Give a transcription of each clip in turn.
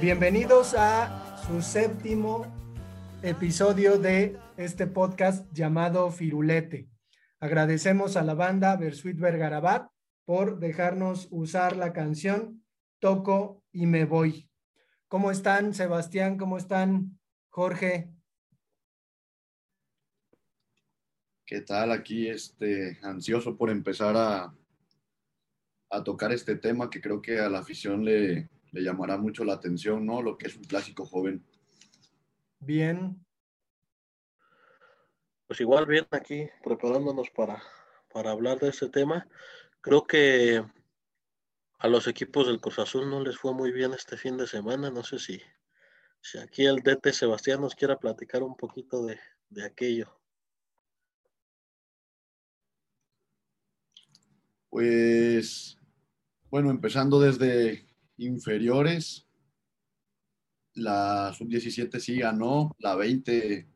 Bienvenidos a su séptimo episodio de este podcast llamado Firulete. Agradecemos a la banda Versuit Vergarabat por dejarnos usar la canción Toco y me voy. ¿Cómo están, Sebastián? ¿Cómo están, Jorge? ¿Qué tal? Aquí este, ansioso por empezar a, a tocar este tema que creo que a la afición le, le llamará mucho la atención, ¿no? Lo que es un clásico joven. Bien. Pues igual bien aquí preparándonos para, para hablar de este tema. Creo que a los equipos del Cruz Azul no les fue muy bien este fin de semana. No sé si, si aquí el DT Sebastián nos quiera platicar un poquito de, de aquello. Pues, bueno, empezando desde inferiores. La sub-17 sí ganó, la 20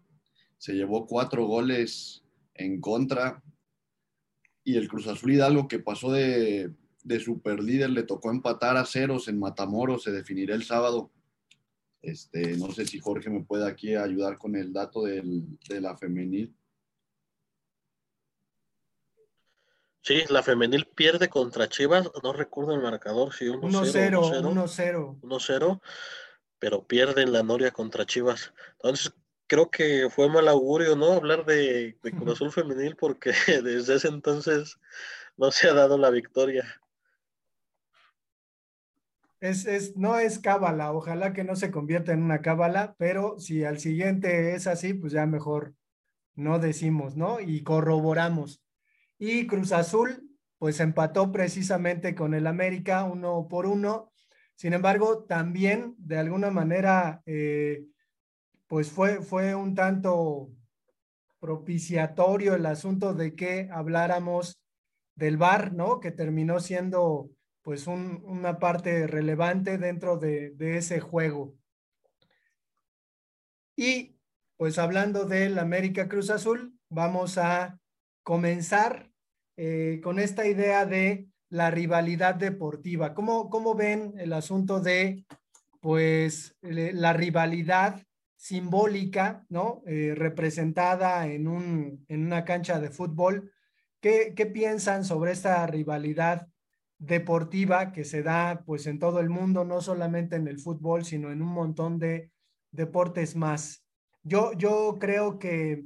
se llevó cuatro goles en contra. Y el Cruz Azul Hidalgo que pasó de, de super líder le tocó empatar a ceros en Matamoros, se definirá el sábado. Este, no sé si Jorge me puede aquí ayudar con el dato del, de la femenil. Sí, la femenil pierde contra Chivas, no recuerdo el marcador, si 1-0. 1-0, 1-0, pero pierden la Noria contra Chivas. Entonces, creo que fue mal augurio, ¿no? Hablar de, de Cruz Azul femenil porque desde ese entonces no se ha dado la victoria. Es, es, no es cábala, ojalá que no se convierta en una cábala, pero si al siguiente es así, pues ya mejor no decimos, ¿no? Y corroboramos. Y Cruz Azul, pues empató precisamente con el América uno por uno. Sin embargo, también de alguna manera, eh, pues fue, fue un tanto propiciatorio el asunto de que habláramos del VAR, ¿no? Que terminó siendo pues un, una parte relevante dentro de, de ese juego. Y pues hablando del América Cruz Azul, vamos a comenzar eh, con esta idea de la rivalidad deportiva. ¿Cómo, cómo ven el asunto de, pues, la rivalidad simbólica, ¿no? Eh, representada en, un, en una cancha de fútbol. ¿Qué, ¿Qué piensan sobre esta rivalidad deportiva que se da, pues, en todo el mundo, no solamente en el fútbol, sino en un montón de deportes más? Yo, yo creo que,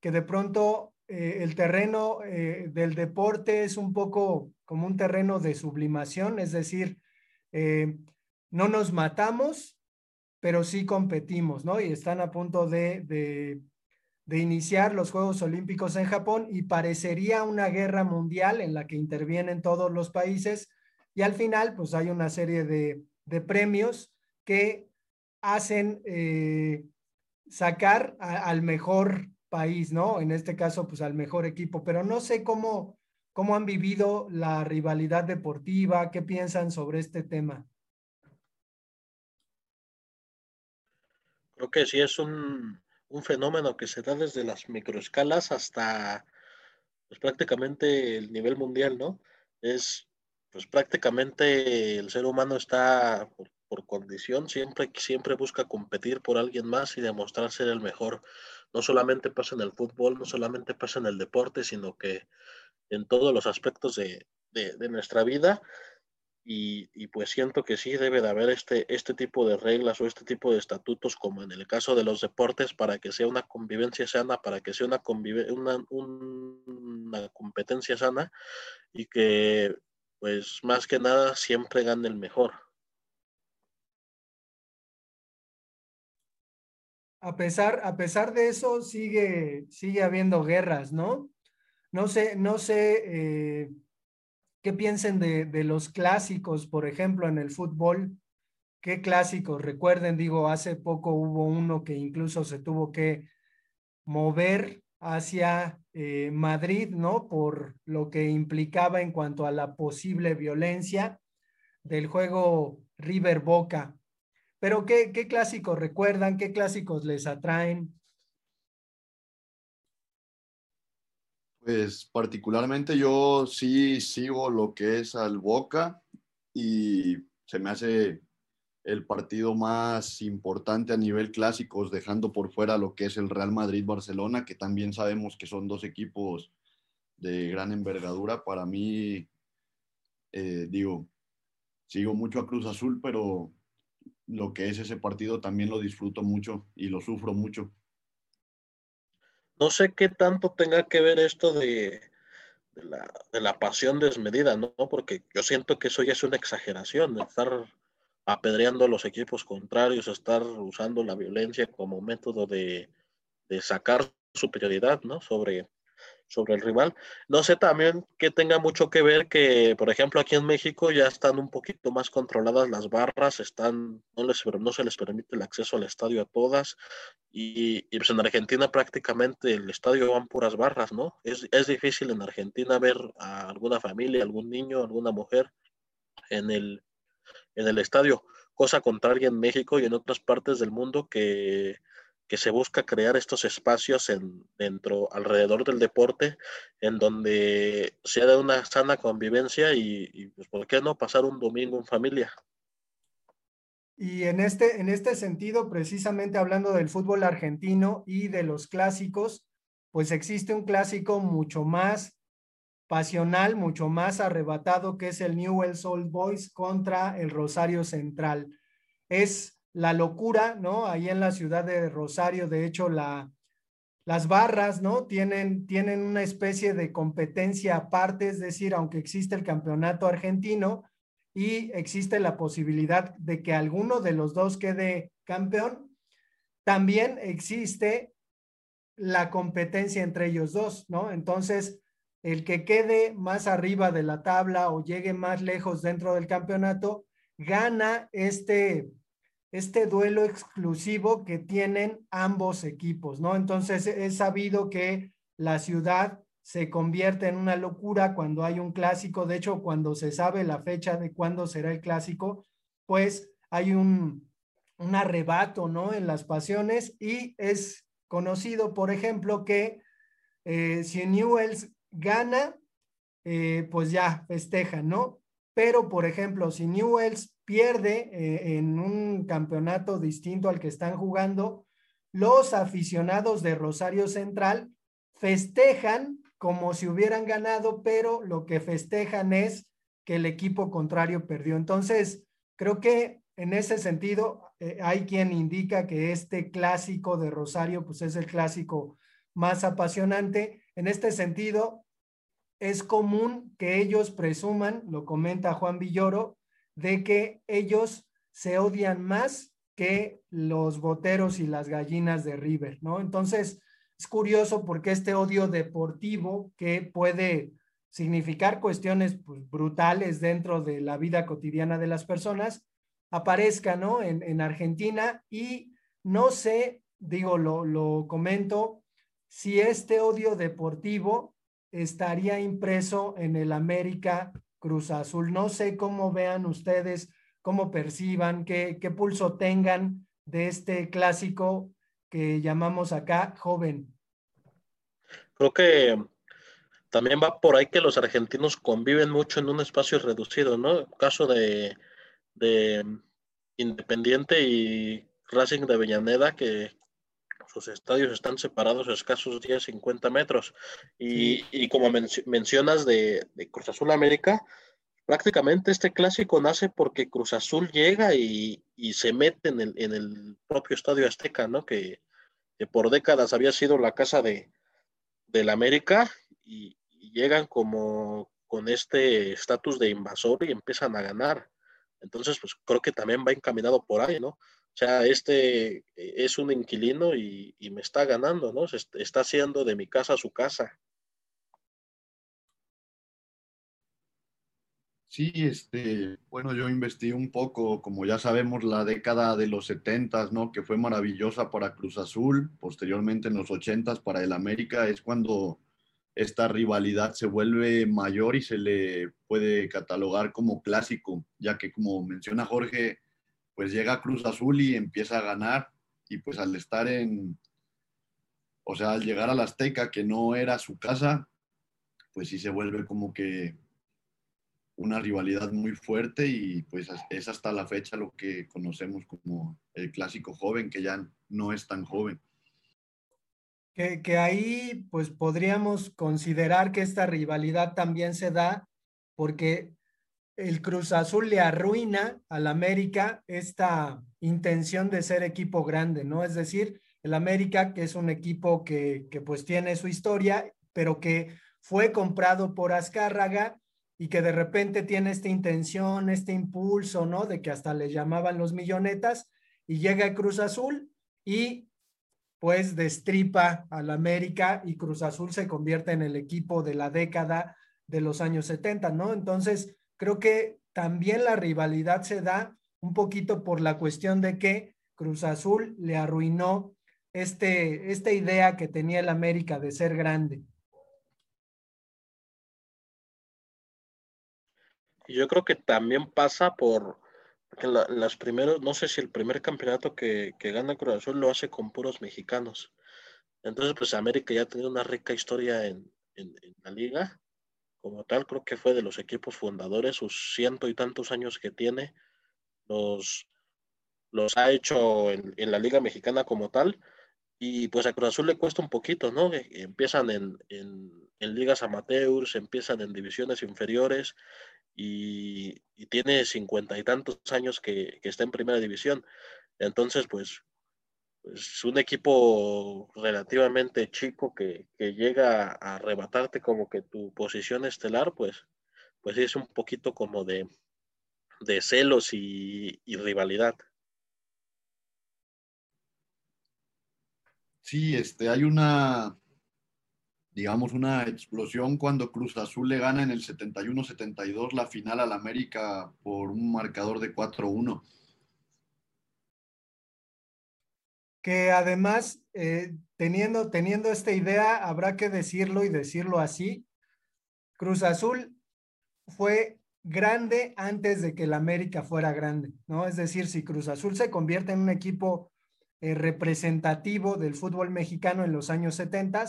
que de pronto eh, el terreno eh, del deporte es un poco como un terreno de sublimación, es decir, eh, no nos matamos, pero sí competimos, ¿no? Y están a punto de, de, iniciar los Juegos Olímpicos en Japón y parecería una guerra mundial en la que intervienen todos los países y al final, pues hay una serie de, de premios que hacen sacar al mejor país, ¿no? En este caso, pues al mejor equipo, pero no sé cómo, cómo han vivido la rivalidad deportiva, qué piensan sobre este tema. Creo que sí es un, un fenómeno que se da desde las microescalas hasta pues, prácticamente el nivel mundial, ¿no? Es, pues prácticamente el ser humano está por, condición, siempre, siempre busca competir por alguien más y demostrar ser el mejor no solamente pasa en el fútbol, no solamente pasa en el deporte, sino que en todos los aspectos de, de, nuestra vida. Y, pues siento que sí debe de haber este, este tipo de reglas o este tipo de estatutos, como en el caso de los deportes, para que sea una convivencia sana, para que sea una, una, una competencia sana y que pues más que nada siempre gane el mejor. A pesar, a pesar de eso, sigue, sigue habiendo guerras, ¿no? No sé, no sé eh, qué piensen de, de, los clásicos, por ejemplo, en el fútbol. ¿Qué clásicos? Recuerden, digo, hace poco hubo uno que incluso se tuvo que mover hacia eh, Madrid, ¿no? Por lo que implicaba en cuanto a la posible violencia del juego River Boca. Pero ¿qué, qué clásicos recuerdan? ¿Qué clásicos les atraen? Pues particularmente yo sí sigo lo que es al Boca y se me hace el partido más importante a nivel clásicos, dejando por fuera lo que es el Real Madrid-Barcelona, que también sabemos que son dos equipos de gran envergadura. Para mí, eh, digo, sigo mucho a Cruz Azul, pero lo que es ese partido también lo disfruto mucho y lo sufro mucho. No sé qué tanto tenga que ver esto de, la, pasión desmedida, ¿no? Porque yo siento que eso ya es una exageración, estar apedreando a los equipos contrarios, estar usando la violencia como método de, de sacar superioridad, ¿no? Sobre, sobre el rival. No sé también que tenga mucho que ver que, por ejemplo, aquí en México ya están un poquito más controladas las barras, están, no, les, no se les permite el acceso al estadio a todas, y, y pues en Argentina prácticamente el estadio van puras barras, ¿no? Es, es difícil en Argentina ver a alguna familia, algún niño, alguna mujer en el, en el estadio, cosa contraria en México y en otras partes del mundo que que se busca crear estos espacios en, dentro, alrededor del deporte, en donde sea de una sana convivencia y, pues, ¿por qué no pasar un domingo en familia? Y en este, en este sentido, precisamente hablando del fútbol argentino y de los clásicos, pues existe un clásico mucho más pasional, mucho más arrebatado, que es el Newell's Old Boys contra el Rosario Central. Es la locura, ¿no? Ahí en la ciudad de Rosario, de hecho, la, las barras, ¿no? Tienen, tienen una especie de competencia aparte, es decir, aunque existe el campeonato argentino y existe la posibilidad de que alguno de los dos quede campeón, también existe la competencia entre ellos dos, ¿no? Entonces, el que quede más arriba de la tabla o llegue más lejos dentro del campeonato, gana este, este duelo exclusivo que tienen ambos equipos, ¿no? Entonces es sabido que la ciudad se convierte en una locura cuando hay un clásico, de hecho cuando se sabe la fecha de cuándo será el clásico, pues hay un, un arrebato, ¿no? En las pasiones y es conocido, por ejemplo, que eh, si Newells gana, eh, pues ya festejan, ¿no? Pero, por ejemplo, si Newells pierde eh, en un campeonato distinto al que están jugando, los aficionados de Rosario Central festejan como si hubieran ganado, pero lo que festejan es que el equipo contrario perdió. Entonces, creo que en ese sentido eh, hay quien indica que este clásico de Rosario, pues es el clásico más apasionante. En este sentido, es común que ellos presuman, lo comenta Juan Villoro, de que ellos se odian más que los boteros y las gallinas de River, ¿no? Entonces, es curioso porque este odio deportivo que puede significar cuestiones pues, brutales dentro de la vida cotidiana de las personas, aparezca, ¿no? En, en Argentina y no sé, digo, lo, lo comento, si este odio deportivo estaría impreso en el América Cruz Azul. No sé cómo vean ustedes, cómo perciban, qué, qué pulso tengan de este clásico que llamamos acá joven. Creo que también va por ahí que los argentinos conviven mucho en un espacio reducido, ¿no? Caso de, de Independiente y Racing de Avellaneda, que sus estadios están separados a escasos 10, 50 metros. Y, como mencionas de, Cruz Azul América, prácticamente este clásico nace porque Cruz Azul llega y, se mete en el, propio estadio Azteca, ¿no? Que, por décadas había sido la casa de, del América y, y llegan como con este estatus de invasor y empiezan a ganar. Entonces, pues creo que también va encaminado por ahí, ¿no? Sea, este es un inquilino y, me está ganando, ¿no? Se está haciendo de mi casa su casa. Sí, este, bueno, yo investigué un poco, como ya sabemos, la década de los 70, ¿no? Que fue maravillosa para Cruz Azul, posteriormente en los 80 para el América, es cuando esta rivalidad se vuelve mayor y se le puede catalogar como clásico, ya que como menciona Jorge, pues llega Cruz Azul y empieza a ganar y pues al estar en, o sea, al llegar a la Azteca, que no era su casa, pues sí se vuelve como que una rivalidad muy fuerte y pues es hasta la fecha lo que conocemos como el clásico joven, que ya no es tan joven. Que, que, ahí pues podríamos considerar que esta rivalidad también se da porque el Cruz Azul le arruina al América esta intención de ser equipo grande, ¿no? Es decir, el América, que es un equipo que, que pues tiene su historia, pero que fue comprado por Azcárraga y que de repente tiene esta intención, este impulso, ¿no? De que hasta le llamaban los millonetas y llega a Cruz Azul y pues destripa al América y Cruz Azul se convierte en el equipo de la década de los años 70, ¿no? Entonces, creo que también la rivalidad se da un poquito por la cuestión de que Cruz Azul le arruinó este, esta idea que tenía el América de ser grande. Yo creo que también pasa por que las primeros, no sé si el primer campeonato que, gana Cruz Azul lo hace con puros mexicanos. Entonces, pues América ya tenido una rica historia en, la liga. Como tal, creo que fue de los equipos fundadores, sus ciento y tantos años que tiene, los, los ha hecho en, la liga mexicana como tal. Y pues a Cruz Azul le cuesta un poquito, ¿no? Empiezan en, en, en ligas amateurs, empiezan en divisiones inferiores y, tiene cincuenta y tantos años que, está en primera división. Entonces, pues, pues, un equipo relativamente chico que, llega a arrebatarte como que tu posición estelar, pues, pues es un poquito como de, de celos y, y rivalidad. Sí, este, hay una, digamos, una explosión cuando Cruz Azul le gana en el 71-72 la final al América por un marcador de 4-1. Que además, eh, teniendo, teniendo esta idea, habrá que decirlo y decirlo así, Cruz Azul fue grande antes de que el América fuera grande, ¿no? Es decir, si Cruz Azul se convierte en un equipo eh, representativo del fútbol mexicano en los años 70,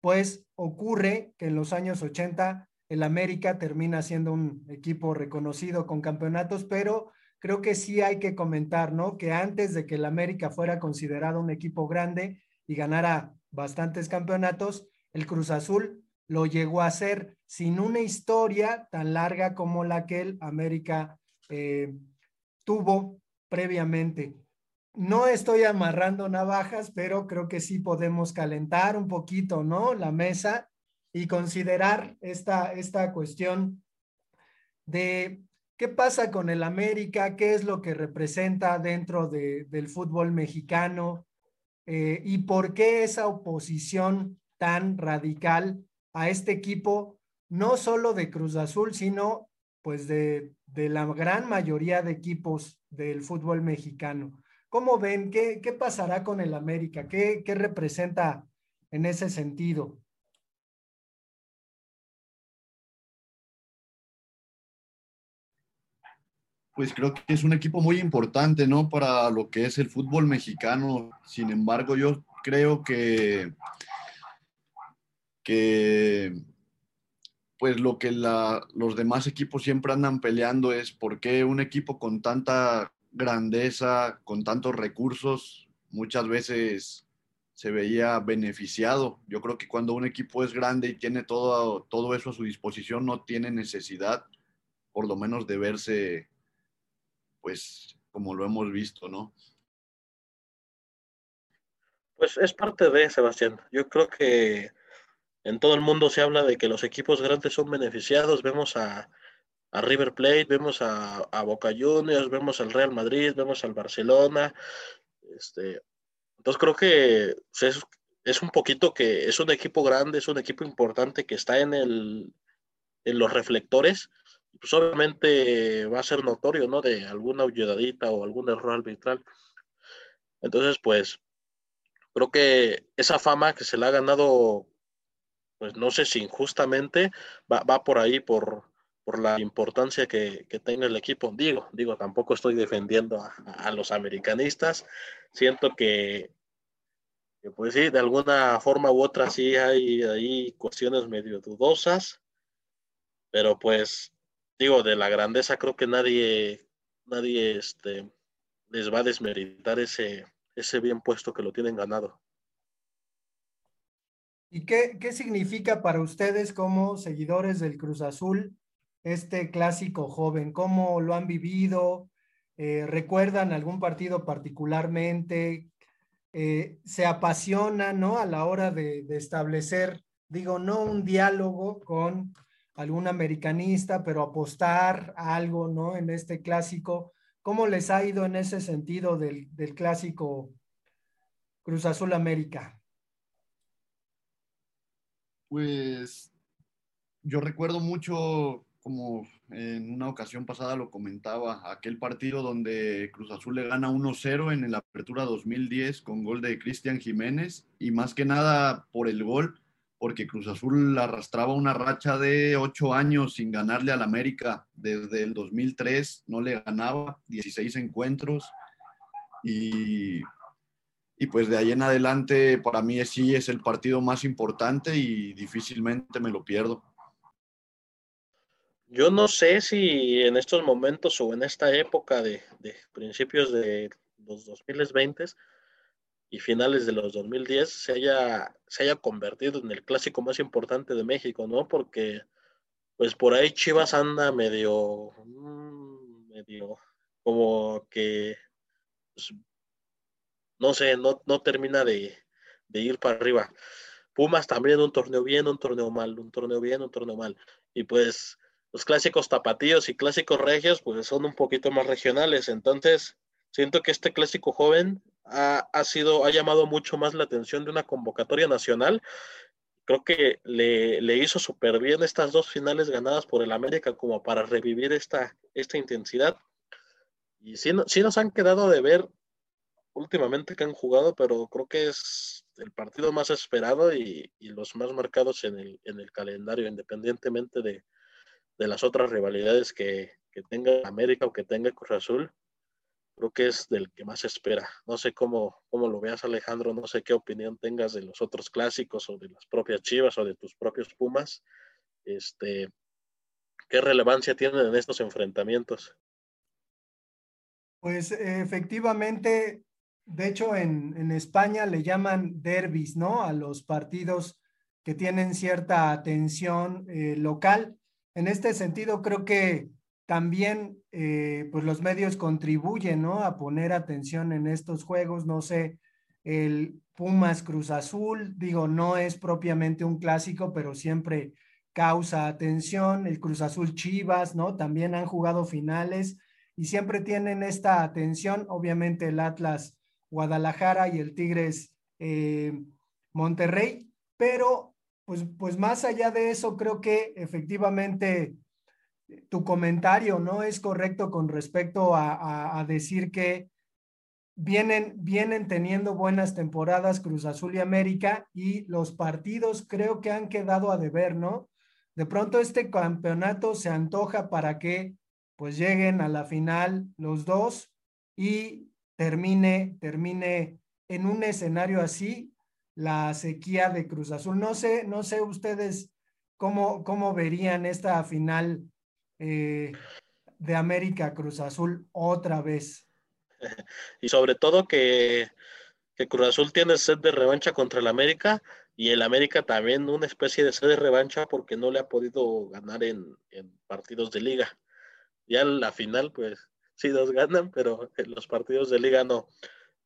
pues ocurre que en los años 80 el América termina siendo un equipo reconocido con campeonatos, pero creo que sí hay que comentar, ¿no? Que antes de que el América fuera considerado un equipo grande y ganara bastantes campeonatos, el Cruz Azul lo llegó a ser sin una historia tan larga como la que el América eh, tuvo previamente no estoy amarrando navajas, pero creo que sí podemos calentar un poquito, ¿no? La mesa y considerar esta, esta cuestión de qué pasa con el América, qué es lo que representa dentro del fútbol mexicano eh, y por qué esa oposición tan radical a este equipo, no solo de Cruz Azul, sino pues de, de la gran mayoría de equipos del fútbol mexicano. ¿Cómo ven? ¿Qué, qué pasará con el América? ¿Qué, ¿Qué representa en ese sentido? Pues creo que es un equipo muy importante, ¿no? Para lo que es el fútbol mexicano. Sin embargo, yo creo que, que pues lo que la, los demás equipos siempre andan peleando es por qué un equipo con tanta grandeza, con tantos recursos, muchas veces se veía beneficiado. Yo creo que cuando un equipo es grande y tiene todo, todo eso a su disposición, no tiene necesidad, por lo menos, de verse, pues, como lo hemos visto, ¿no? Pues es parte de, Sebastián. Yo creo que en todo el mundo se habla de que los equipos grandes son beneficiados. Vemos a, River Plate, vemos a, Boca Juniors, vemos al Real Madrid, vemos al Barcelona. Este, entonces creo que es, es, un poquito que es un equipo grande, es un equipo importante que está en, el, en los reflectores. Pues obviamente va a ser notorio, ¿no? De alguna ayudadita o algún error arbitral. Entonces, pues, creo que esa fama que se le ha ganado, pues no sé si injustamente, va, va por ahí, por, por la importancia que, que, tenga el equipo. Digo, digo, tampoco estoy defendiendo a, los americanistas. Siento que, pues sí, de alguna forma u otra sí hay ahí cuestiones medio dudosas, pero pues digo, de la grandeza creo que nadie, nadie este, les va a desmeritar ese, ese bien puesto que lo tienen ganado. ¿Y qué, qué significa para ustedes como seguidores del Cruz Azul este clásico joven? ¿Cómo lo han vivido? Eh, ¿Recuerdan algún partido particularmente? Eh, ¿Se apasionan ¿no? a la hora de establecer, digo, no un diálogo con algún americanista, pero apostar a algo, ¿no? En este clásico. ¿Cómo les ha ido en ese sentido del, del clásico Cruz Azul América? Pues yo recuerdo mucho, como en una ocasión pasada lo comentaba, aquel partido donde Cruz Azul le gana 1-0 en la Apertura 2010 con gol de Cristian Jiménez y más que nada por el gol, porque Cruz Azul arrastraba una racha de ocho años sin ganarle al América. Desde el 2003 no le ganaba, 16 encuentros y y pues de ahí en adelante para mí sí es el partido más importante y difícilmente me lo pierdo. Yo no sé si en estos momentos o en esta época de, de principios de los 2020 y finales de los 2010 se haya, se haya convertido en el clásico más importante de México, ¿no? Porque pues por ahí Chivas anda medio, mm, medio como que pues, no sé, no, no termina de, ir para arriba. Pumas también un torneo bien, un torneo mal, un torneo bien, un torneo mal. Y pues los clásicos tapatíos y clásicos regios pues son un poquito más regionales. Entonces, siento que este clásico joven ha, sido, ha llamado mucho más la atención de una convocatoria nacional. Creo que le, le hizo súper bien estas dos finales ganadas por el América como para revivir esta, esta intensidad. Y sí, sí nos han quedado de ver últimamente que han jugado, pero creo que es el partido más esperado y, los más marcados en el, en el calendario, independientemente de, las otras rivalidades que, tenga América o que tenga Cruz Azul. Creo que es del que más espera. No sé cómo, cómo lo veas, Alejandro. No sé qué opinión tengas de los otros clásicos o de las propias Chivas o de tus propios Pumas. Este, ¿Qué relevancia tienen en estos enfrentamientos? Pues efectivamente, de hecho, en, España le llaman derbis, ¿no? A los partidos que tienen cierta atención eh, local. En este sentido, creo que también eh, pues los medios contribuyen, ¿no? A poner atención en estos juegos. No sé, el Pumas Cruz Azul, digo, no es propiamente un clásico, pero siempre causa atención. El Cruz Azul Chivas, ¿no? También han jugado finales y siempre tienen esta atención. Obviamente el Atlas Guadalajara y el Tigres eh, Monterrey, pero pues, pues más allá de eso, creo que efectivamente tu comentario no es correcto con respecto a, decir que vienen, vienen teniendo buenas temporadas Cruz Azul y América y los partidos creo que han quedado a deber, ¿no? De pronto este campeonato se antoja para que pues lleguen a la final los dos y termine, termine en un escenario así la sequía de Cruz Azul. No sé, no sé ustedes cómo, cómo verían esta final eh, de América Cruz Azul otra vez. Y sobre todo que, que Cruz Azul tiene sed de revancha contra el América y el América también una especie de sed de revancha porque no le ha podido ganar en, en partidos de liga. Ya la final, pues sí los ganan, pero en los partidos de liga no.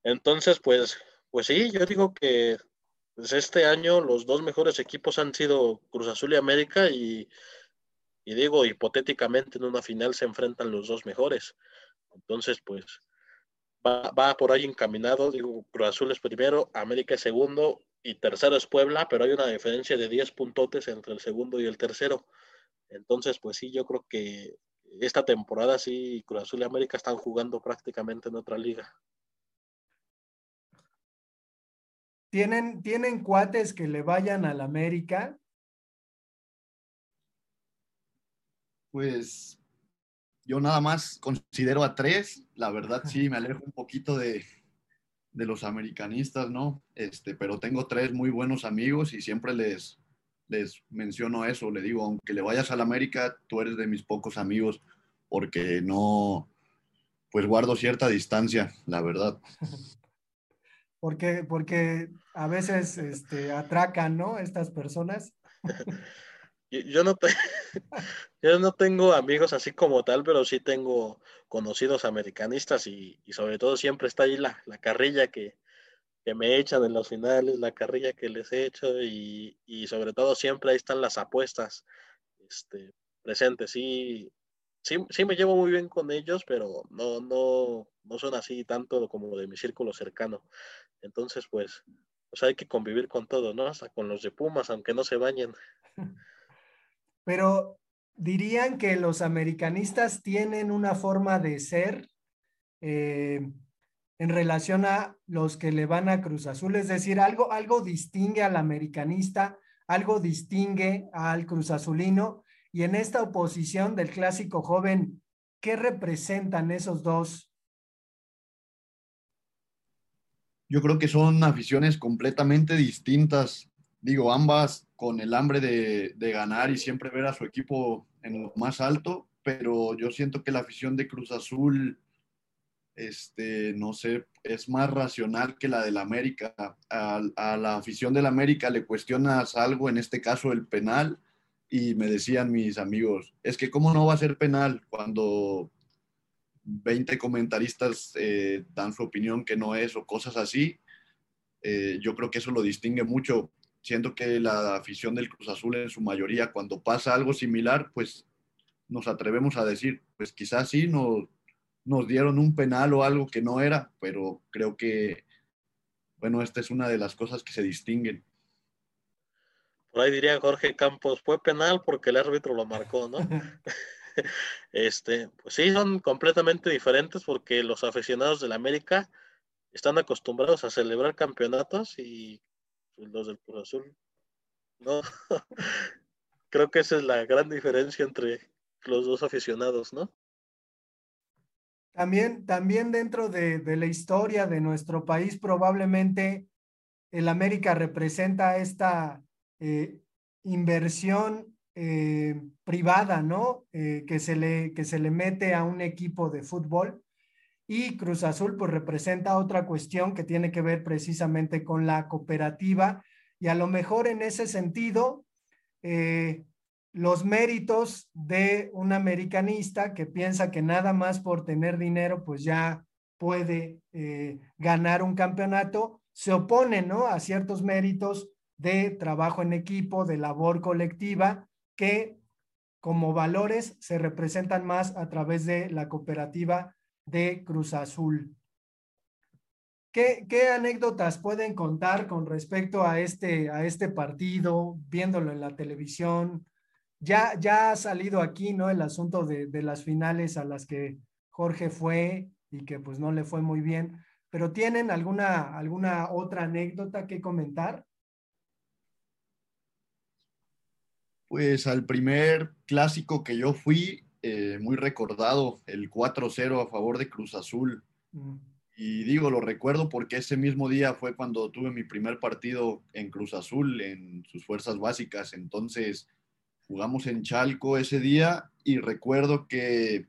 Entonces, pues, pues sí, yo digo que pues este año los dos mejores equipos han sido Cruz Azul y América y, y digo, hipotéticamente en una final se enfrentan los dos mejores. Entonces, pues va, va por ahí encaminado, digo, Cruz Azul es primero, América es segundo y tercero es Puebla, pero hay una diferencia de 10 puntotes entre el segundo y el tercero. Entonces, pues sí, yo creo que esta temporada sí Cruz Azul y América están jugando prácticamente en otra liga. ¿Tienen, ¿Tienen cuates que le vayan al América? Pues yo nada más considero a tres. La verdad sí me alejo un poquito de, de los americanistas, ¿no? Este, pero tengo tres muy buenos amigos y siempre les, les menciono eso, le digo, aunque le vayas al América, tú eres de mis pocos amigos, porque no, pues guardo cierta distancia, la verdad. Porque, porque a veces este, atracan, ¿no? Estas personas. Yo no, yo no tengo amigos así como tal, pero sí tengo conocidos americanistas y, sobre todo siempre está ahí la, la carrilla que, que, me echan en los finales, la carrilla que les he hecho y, y sobre todo siempre ahí están las apuestas este, presentes. Sí, sí, sí me llevo muy bien con ellos, pero no, no, no son así tanto como de mi círculo cercano. Entonces, pues, pues hay que convivir con todo, ¿no? Hasta con los de Pumas, aunque no se bañen. Pero dirían que los americanistas tienen una forma de ser eh, en relación a los que le van a Cruz Azul, es decir, algo, algo distingue al americanista, algo distingue al Cruz Azulino, y en esta oposición del clásico joven, ¿qué representan esos dos? Yo creo que son aficiones completamente distintas. Digo, ambas con el hambre de, ganar y siempre ver a su equipo en lo más alto, pero yo siento que la afición de Cruz Azul, este, no sé, es más racional que la del América. A, a la afición del América le cuestionas algo, en este caso el penal, y me decían mis amigos, es que cómo no va a ser penal cuando 20 comentaristas eh, dan su opinión que no es o cosas así. Eh, yo creo que eso lo distingue mucho siento que la afición del Cruz Azul en su mayoría, cuando pasa algo similar, pues nos atrevemos a decir, pues quizás sí nos, nos dieron un penal o algo que no era, pero creo que, bueno, esta es una de las cosas que se distinguen. Por ahí diría Jorge Campos, fue penal porque el árbitro lo marcó, ¿no? este, pues sí, son completamente diferentes porque los aficionados del América están acostumbrados a celebrar campeonatos y los del Cruz Azul. No, creo que esa es la gran diferencia entre los dos aficionados, ¿no? También, también dentro de, la historia de nuestro país, probablemente el América representa esta eh, inversión eh, privada, ¿no? Eh, que, se le, que se le mete a un equipo de fútbol y Cruz Azul pues representa otra cuestión que tiene que ver precisamente con la cooperativa y a lo mejor en ese sentido eh, los méritos de un americanista que piensa que nada más por tener dinero pues ya puede eh, ganar un campeonato, se opone ¿no? a ciertos méritos de trabajo en equipo, de labor colectiva, que como valores se representan más a través de la cooperativa de Cruz Azul. ¿Qué, ¿Qué, anécdotas pueden contar con respecto a este, a este partido, viéndolo en la televisión? Ya, ya ha salido aquí, ¿no? El asunto de, de las finales a las que Jorge fue y que pues no le fue muy bien, pero ¿tienen alguna, alguna otra anécdota que comentar? Pues al primer clásico que yo fui, eh, muy recordado, el 4-0 a favor de Cruz Azul. Mm. Y digo, lo recuerdo porque ese mismo día fue cuando tuve mi primer partido en Cruz Azul, en sus fuerzas básicas. Entonces, jugamos en Chalco ese día y recuerdo que,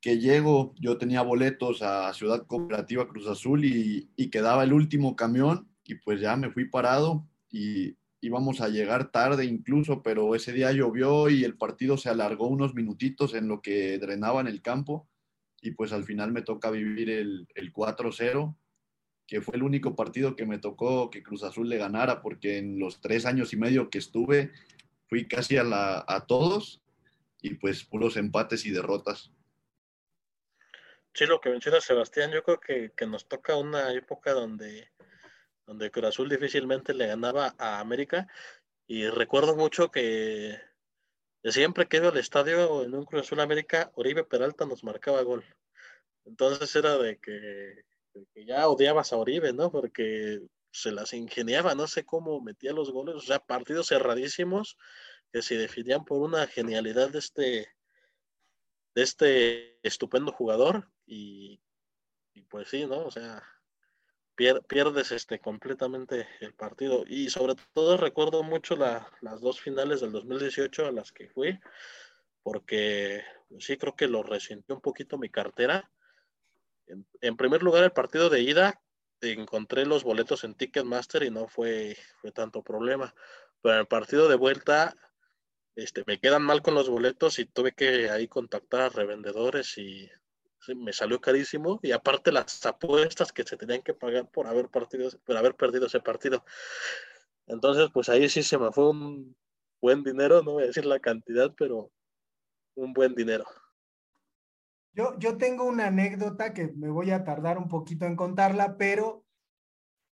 que llego, yo tenía boletos a Ciudad Cooperativa Cruz Azul y, y quedaba el último camión y pues ya me fui parado y íbamos a llegar tarde incluso, pero ese día llovió y el partido se alargó unos minutitos en lo que drenaban el campo y pues al final me toca vivir el, el 4-0, que fue el único partido que me tocó que Cruz Azul le ganara, porque en los tres años y medio que estuve fui casi a, a todos y pues puros empates y derrotas. Sí, lo que menciona Sebastián, yo creo que, que nos toca una época donde donde Cruz Azul difícilmente le ganaba a América. Y recuerdo mucho que siempre que iba al estadio en un Cruz Azul América, Oribe Peralta nos marcaba gol. Entonces era de que, ya odiabas a Oribe, ¿no? Porque se las ingeniaba, no sé cómo metía los goles, o sea, partidos cerradísimos que se definían por una genialidad de este, de este estupendo jugador y, y pues sí, ¿no? O sea, pierdes este, completamente el partido. Y sobre todo recuerdo mucho las dos finales del 2018 a las que fui, porque sí creo que lo resintió un poquito mi cartera. En, primer lugar, el partido de ida, encontré los boletos en Ticketmaster y no fue, fue tanto problema. Pero en el partido de vuelta, este, me quedan mal con los boletos y tuve que ahí contactar a revendedores y me salió carísimo y aparte las apuestas que se tenían que pagar por haber partido, por haber perdido ese partido. Entonces, pues ahí sí se me fue un buen dinero, no voy a decir la cantidad, pero un buen dinero. Yo, yo tengo una anécdota que me voy a tardar un poquito en contarla, pero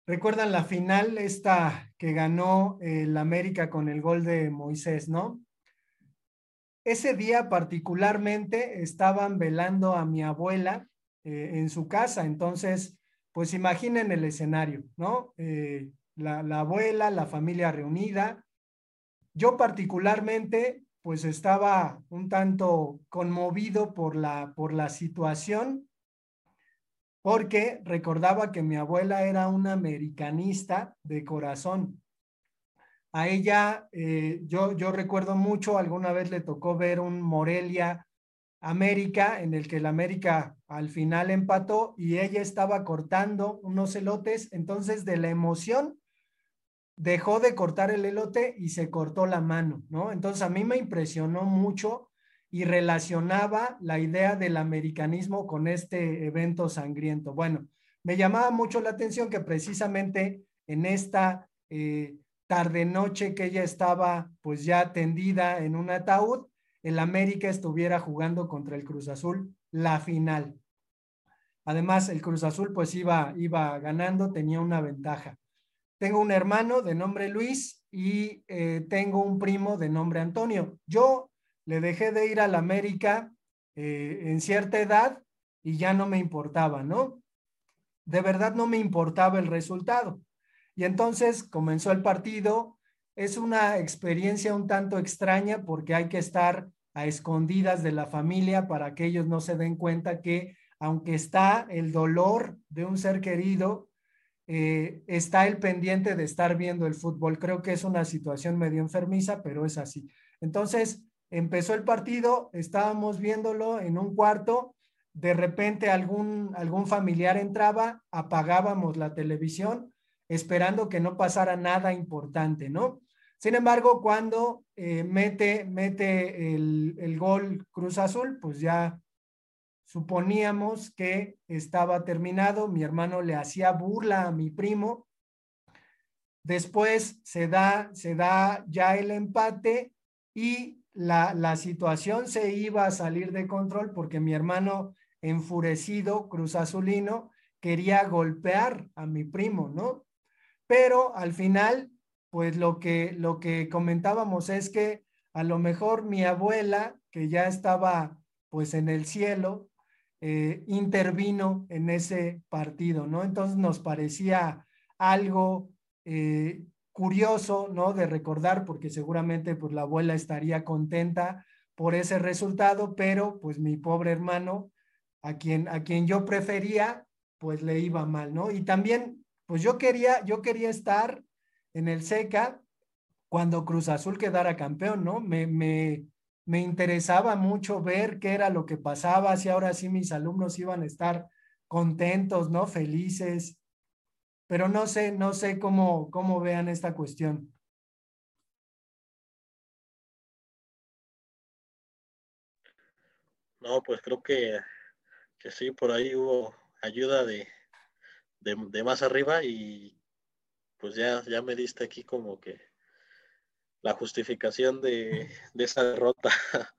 recuerdan la final esta que ganó el América con el gol de Moisés, ¿no? Ese día particularmente estaban velando a mi abuela eh, en su casa, entonces, pues imaginen el escenario, ¿no? Eh, la, la abuela, la familia reunida. Yo particularmente, pues estaba un tanto conmovido por la, por la situación, porque recordaba que mi abuela era una americanista de corazón. A ella, eh, yo, yo recuerdo mucho, alguna vez le tocó ver un Morelia América, en el que el América al final empató y ella estaba cortando unos elotes, entonces de la emoción dejó de cortar el elote y se cortó la mano, ¿no? Entonces a mí me impresionó mucho y relacionaba la idea del americanismo con este evento sangriento. Bueno, me llamaba mucho la atención que precisamente en esta eh, tarde noche que ella estaba pues ya tendida en un ataúd, el América estuviera jugando contra el Cruz Azul la final. Además, el Cruz Azul pues iba, iba ganando, tenía una ventaja. Tengo un hermano de nombre Luis y eh, tengo un primo de nombre Antonio. Yo le dejé de ir al América eh, en cierta edad y ya no me importaba, ¿no? De verdad no me importaba el resultado. Y entonces comenzó el partido. Es una experiencia un tanto extraña porque hay que estar a escondidas de la familia para que ellos no se den cuenta que aunque está el dolor de un ser querido, eh, está el pendiente de estar viendo el fútbol. Creo que es una situación medio enfermiza, pero es así. Entonces, empezó el partido, estábamos viéndolo en un cuarto, de repente algún, algún familiar entraba, apagábamos la televisión esperando que no pasara nada importante, ¿no? Sin embargo, cuando eh, mete, mete el, el gol Cruz Azul, pues ya suponíamos que estaba terminado, mi hermano le hacía burla a mi primo, después se da, se da ya el empate y la, la situación se iba a salir de control porque mi hermano enfurecido, Cruz Azulino, quería golpear a mi primo, ¿no? Pero al final, pues lo que, lo que comentábamos es que a lo mejor mi abuela, que ya estaba pues en el cielo, eh, intervino en ese partido, ¿no? Entonces nos parecía algo eh, curioso, ¿no? De recordar, porque seguramente pues la abuela estaría contenta por ese resultado, pero pues mi pobre hermano, a quien, a quien yo prefería, pues le iba mal, ¿no? Y también pues yo quería, yo quería estar en el SECA cuando Cruz Azul quedara campeón, ¿no? Me, me, me interesaba mucho ver qué era lo que pasaba, si ahora sí mis alumnos iban a estar contentos, ¿no? Felices. Pero no sé, no sé cómo, cómo vean esta cuestión. No, pues creo que, que sí, por ahí hubo ayuda de, de, más arriba y pues ya, ya me diste aquí como que la justificación de, de esa derrota.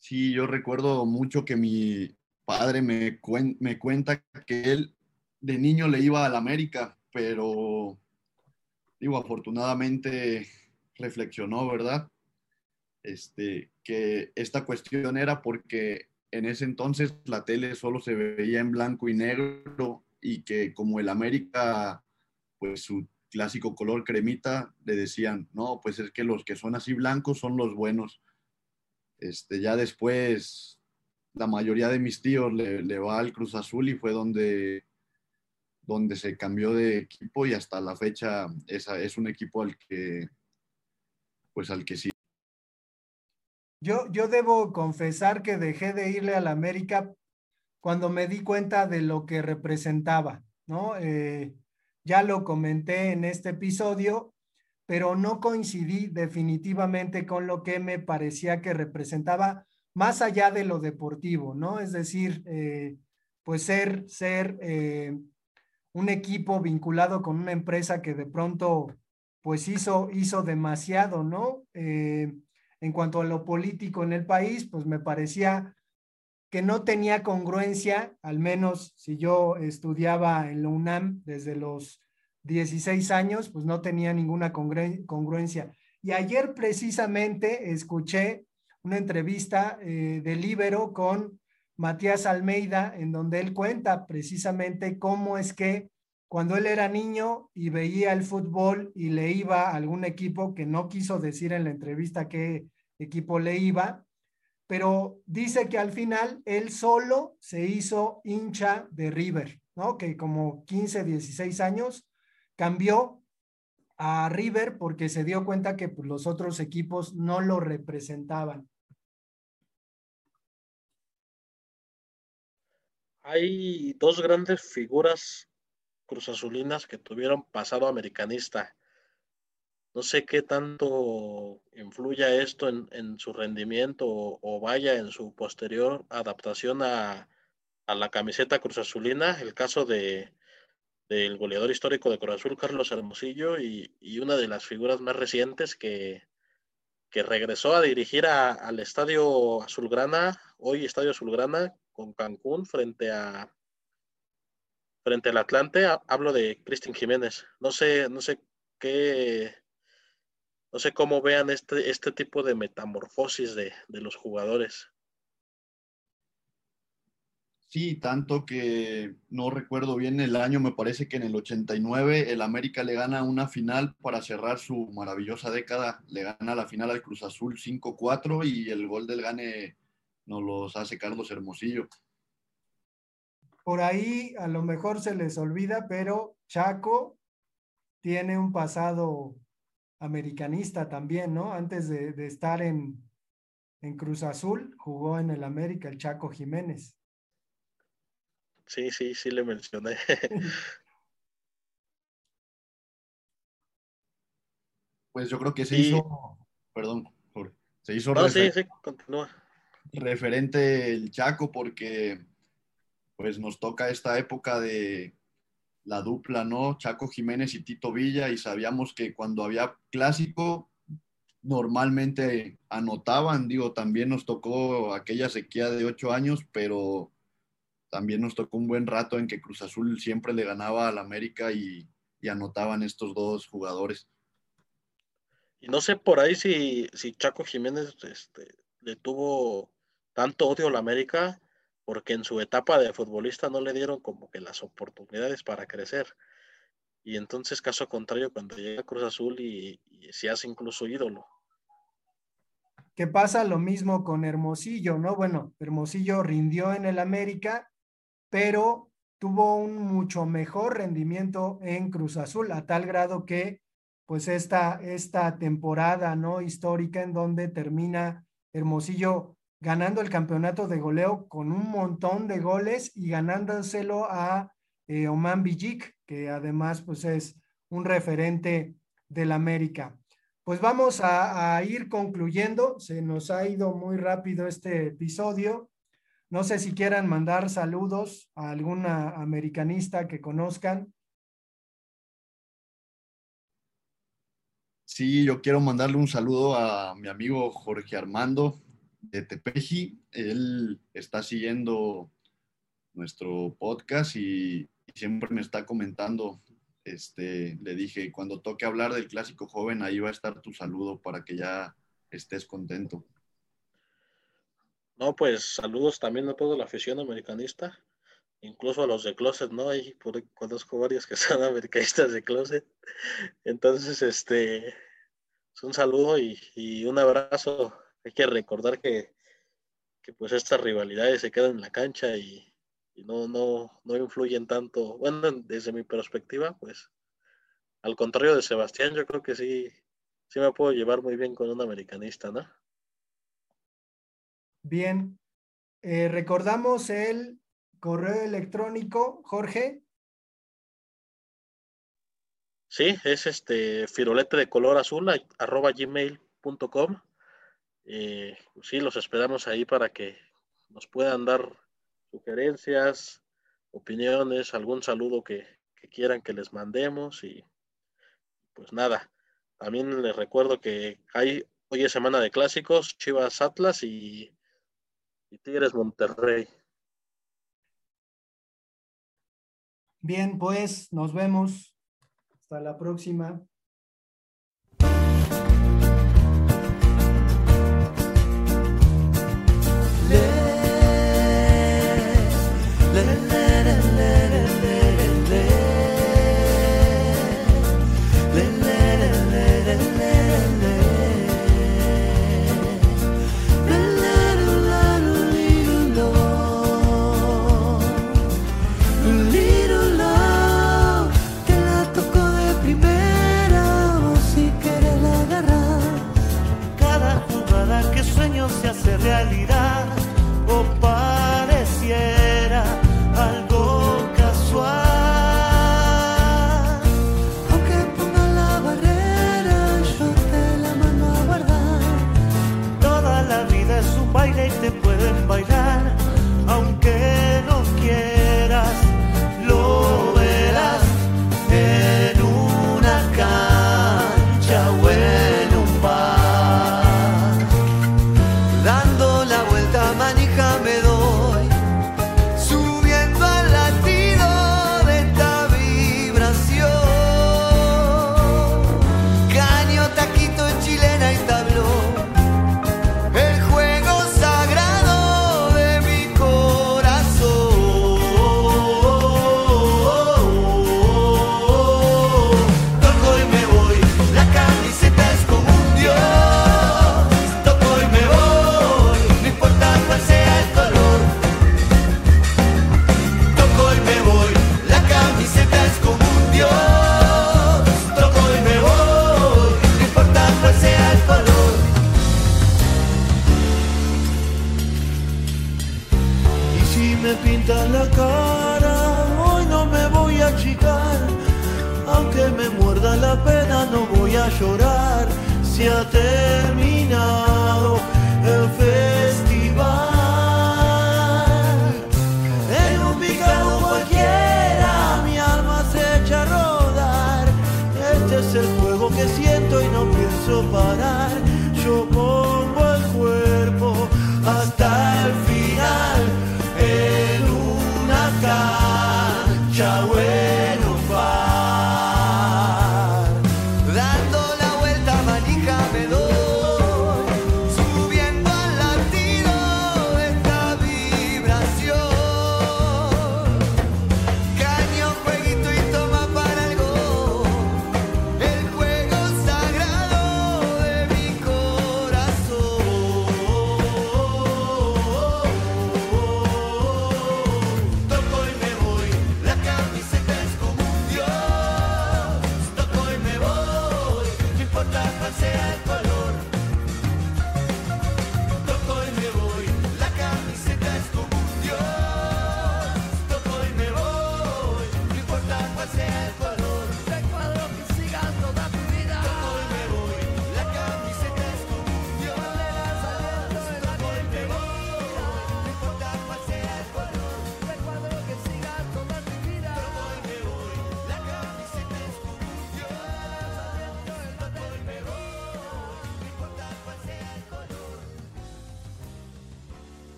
Sí, yo recuerdo mucho que mi padre me, me cuenta que él de niño le iba a la América, pero digo, afortunadamente reflexionó, ¿verdad? Este, que esta cuestión era porque en ese entonces la tele solo se veía en blanco y negro y que como el América, pues su clásico color cremita, le decían, no, pues es que los que son así blancos son los buenos. Este, ya después, la mayoría de mis tíos le, va al Cruz Azul y fue donde, donde se cambió de equipo y hasta la fecha es, es un equipo al que, pues al que sí. Yo, yo debo confesar que dejé de irle al América cuando me di cuenta de lo que representaba, ¿no? Eh, ya lo comenté en este episodio, pero no coincidí definitivamente con lo que me parecía que representaba más allá de lo deportivo, ¿no? Es decir, eh, pues ser, ser eh, un equipo vinculado con una empresa que de pronto pues hizo, hizo demasiado, ¿no? En cuanto a lo político en el país, pues me parecía que no tenía congruencia, al menos si yo estudiaba en la UNAM desde los 16 años, pues no tenía ninguna congruencia. Y ayer precisamente escuché una entrevista eh, de Libero con Matías Almeida, en donde él cuenta precisamente cómo es que cuando él era niño y veía el fútbol y le iba a algún equipo, que no quiso decir en la entrevista qué equipo le iba, pero dice que al final él solo se hizo hincha de River, ¿no? Que como 15, 16 años cambió a River porque se dio cuenta que pues, los otros equipos no lo representaban. Hay dos grandes figuras cruzazulinas que tuvieron pasado americanista. No sé qué tanto influya esto en, su rendimiento o, vaya en su posterior adaptación a, la camiseta cruzazulina. El caso de, del goleador histórico de Cruz Azul, Carlos Hermosillo, y, una de las figuras más recientes que, que regresó a dirigir al Estadio Azulgrana, hoy Estadio Azulgrana, con Cancún frente a frente al Atlante. Hablo de Cristian Jiménez. No sé, no sé qué, no sé cómo vean este, este tipo de metamorfosis de, de los jugadores. Sí, tanto que no recuerdo bien el año, me parece que en el 89 el América le gana una final para cerrar su maravillosa década, le gana la final al Cruz Azul 5-4 y el gol del gane nos los hace Carlos Hermosillo. Por ahí a lo mejor se les olvida, pero Chaco tiene un pasado americanista también, ¿no? Antes de, estar en, en Cruz Azul, jugó en el América el Chaco Jiménez. Sí, sí, sí le mencioné. pues yo creo que se hizo, perdón, se hizo sí, sí, continúa. referente el Chaco porque pues nos toca esta época de la dupla, ¿no? Chaco Jiménez y Tito Villa y sabíamos que cuando había clásico normalmente anotaban, digo, también nos tocó aquella sequía de ocho años, pero también nos tocó un buen rato en que Cruz Azul siempre le ganaba al América y, anotaban estos dos jugadores. Y no sé por ahí si, si Chaco Jiménez este, le tuvo tanto odio a la América, porque en su etapa de futbolista no le dieron como que las oportunidades para crecer. Y entonces, caso contrario, cuando llega Cruz Azul y, se hace incluso ídolo. Que pasa lo mismo con Hermosillo, ¿no? Bueno, Hermosillo rindió en el América pero tuvo un mucho mejor rendimiento en Cruz Azul, a tal grado que pues esta, esta temporada no histórica en donde termina Hermosillo ganando el campeonato de goleo con un montón de goles y ganándoselo a eh, Oman Villic, que además pues es un referente del América. Pues vamos a, a ir concluyendo, se nos ha ido muy rápido este episodio. No sé si quieran mandar saludos a alguna americanista que conozcan. Sí, yo quiero mandarle un saludo a mi amigo Jorge Armando de Tepeji. Él está siguiendo nuestro podcast y, siempre me está comentando. Este, le dije, cuando toque hablar del clásico joven, ahí va a estar tu saludo para que ya estés contento. No, pues saludos también a toda la afición americanista, incluso a los de Closet, ¿no? Hay por conozco varios que son americanistas de Closet. Entonces, este, es un saludo y, un abrazo. Hay que recordar que, que pues estas rivalidades se quedan en la cancha y, no, no, no influyen tanto. Bueno, desde mi perspectiva, pues al contrario de Sebastián, yo creo que sí, sí me puedo llevar muy bien con un americanista, ¿no? Bien. Eh, recordamos el correo electrónico, Jorge. Sí, es este firulete de color azul arroba gmail.com. Eh, sí, los esperamos ahí para que nos puedan dar sugerencias, opiniones, algún saludo que, quieran que les mandemos y pues nada. También les recuerdo que hay hoy es semana de clásicos, Chivas Atlas y Tigres Monterrey. Bien, pues nos vemos. Hasta la próxima.